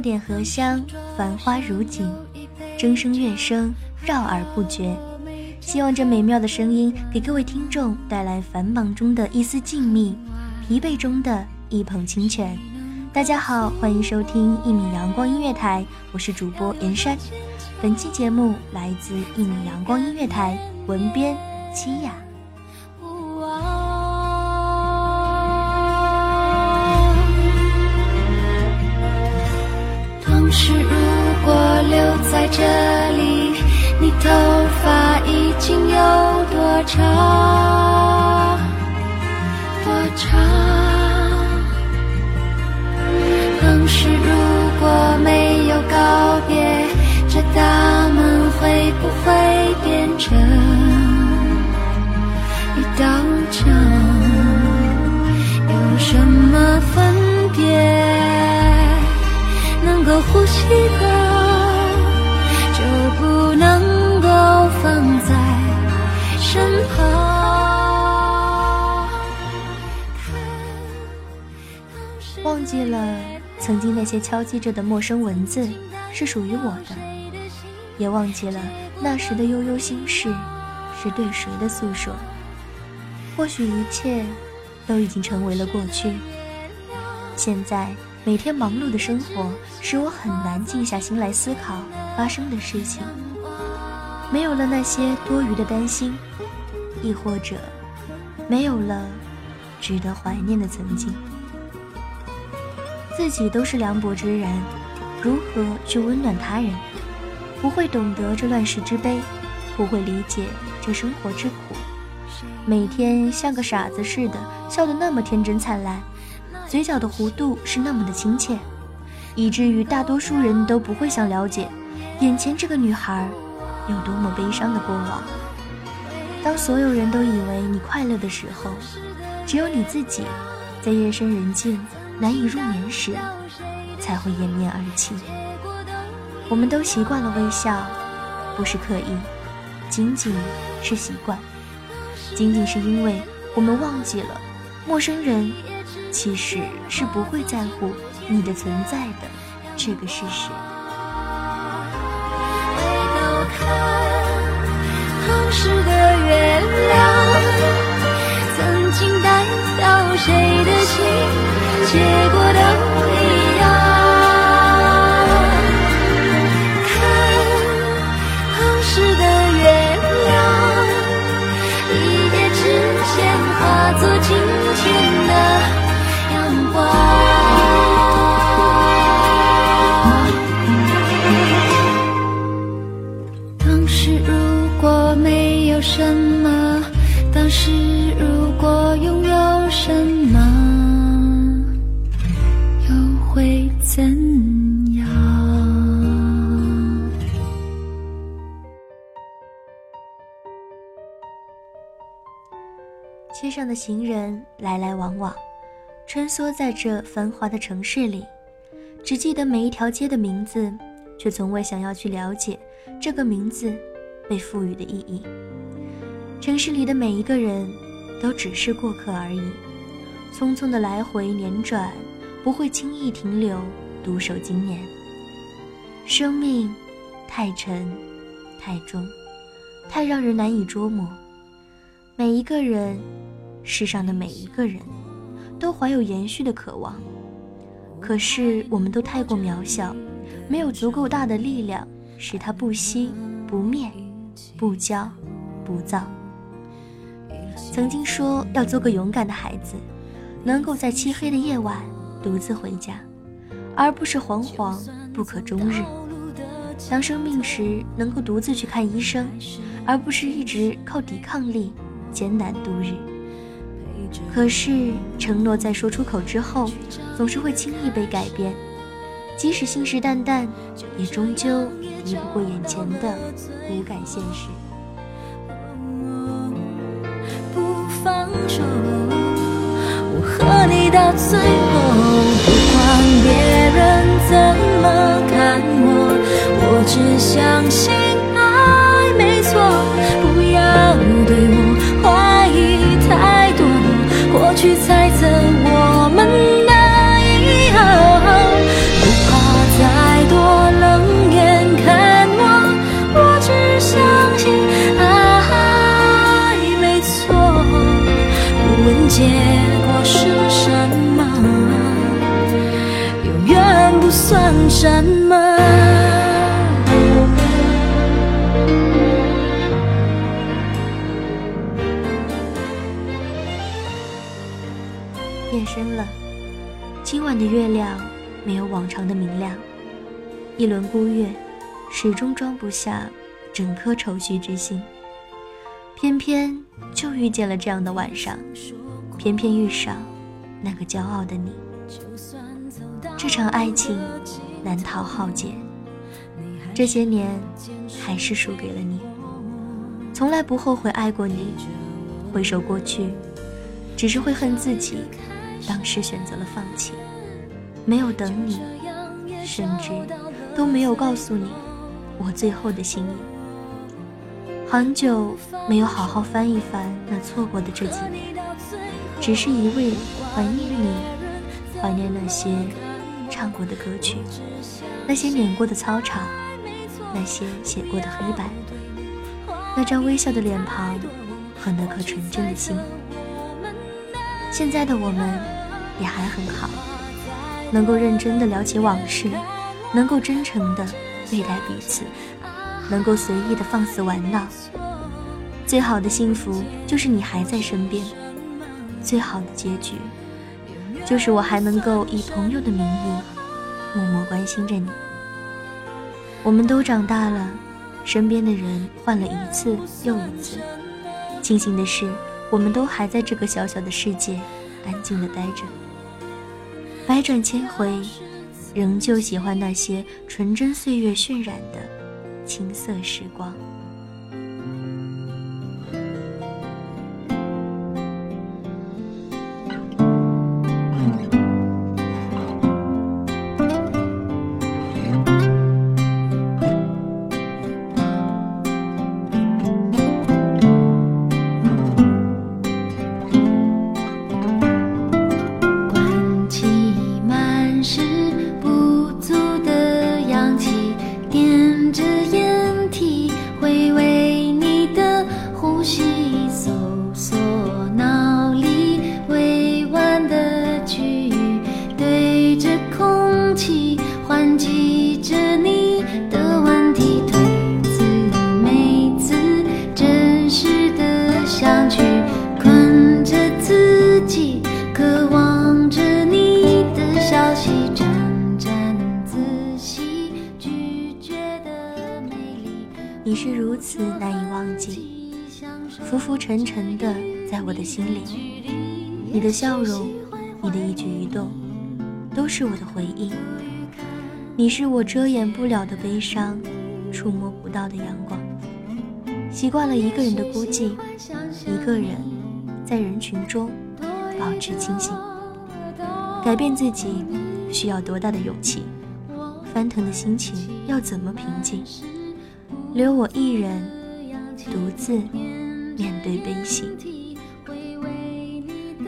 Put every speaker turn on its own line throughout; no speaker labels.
点荷香，繁花如锦，筝声乐声绕耳不绝。希望这美妙的声音给各位听众带来繁忙中的一丝静谧，疲惫中的一捧清泉。大家好，欢迎收听一米阳光音乐台，我是主播严山。本期节目来自一米阳光音乐台，文编七雅。
在这里，你头发已经有多长？多长？当时如果没有告别，这大门会不会变成一道墙？有什么分别？能够呼吸的，身旁。
忘记了曾经那些敲击着的陌生文字是属于我的，也忘记了那时的悠悠心事是对谁的诉说。或许一切都已经成为了过去。现在每天忙碌的生活使我很难静下心来思考发生的事情，没有了那些多余的担心，亦或者没有了值得怀念的曾经。自己都是凉薄之人，如何去温暖他人？不会懂得这乱世之悲，不会理解这生活之苦。每天像个傻子似的笑得那么天真灿烂，嘴角的弧度是那么的亲切，以至于大多数人都不会想了解眼前这个女孩有多么悲伤的过往。当所有人都以为你快乐的时候，只有你自己在夜深人静。难以入眠时，才会掩面而泣。我们都习惯了微笑，不是刻意，仅仅是习惯。仅仅是因为我们忘记了，陌生人其实是不会在乎你的存在的这个事实。
回头看当时的月亮，曾经带到谁的心，结果街
上的行人来来往往，穿梭在这繁华的城市里，只记得每一条街的名字，却从未想要去了解这个名字被赋予的意义。城市里的每一个人都只是过客而已，匆匆的来回辗转，不会轻易停留，独守经年。生命太沉，太重，太让人难以捉摸。每一个人，世上的每一个人，都怀有延续的渴望。可是，我们都太过渺小，没有足够大的力量，使它不息、不灭、不骄、不躁。曾经说要做个勇敢的孩子，能够在漆黑的夜晚独自回家，而不是惶惶不可终日。当生病时，能够独自去看医生，而不是一直靠抵抗力。艰难度日，可是承诺在说出口之后，总是会轻易被改变。即使信誓旦旦，也终究敌不过眼前的骨感现实。
不放手，我和你到最后，不管别人怎么看我，我只相信远不算什么。
深了，今晚的月亮没有往常的明亮，一轮孤月始终装不下整颗愁绪之心。偏偏就遇见了这样的晚上，偏偏遇上那个骄傲的你。这场爱情难逃浩劫，这些年还是输给了你。从来不后悔爱过你，回首过去，只是会恨自己。当时选择了放弃，没有等你，甚至都没有告诉你我最后的心意。很久没有好好翻一翻那错过的这几年，只是一味怀念你，怀念那些唱过的歌曲，那些碾过的操场，那些写过的黑板，那张微笑的脸庞和那颗纯真的心。现在的我们。也还很好，能够认真的聊起往事，能够真诚的对待彼此，能够随意的放肆玩闹。最好的幸福就是你还在身边，最好的结局就是我还能够以朋友的名义默默关心着你。我们都长大了，身边的人换了一次又一次，庆幸的是，我们都还在这个小小的世界安静的待着。百转千回，仍旧喜欢那些纯真岁月渲染的青涩时光。
着眼体，回味你的呼吸。
你是如此难以忘记，浮浮沉沉的在我的心里，你的笑容，你的一举一动，都是我的回忆。你是我遮掩不了的悲伤，触摸不到的阳光。习惯了一个人的孤寂，一个人在人群中保持清醒。改变自己需要多大的勇气？翻腾的心情要怎么平静？留我一人独自面对悲喜。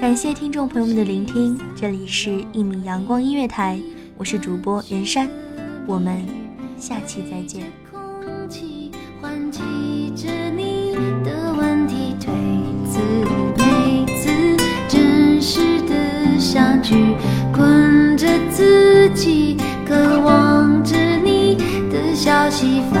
感谢听众朋友们的聆听，这里是《一米阳光音乐台》，我是主播袁山，我们下期再见。困着自己，渴望着你的消息发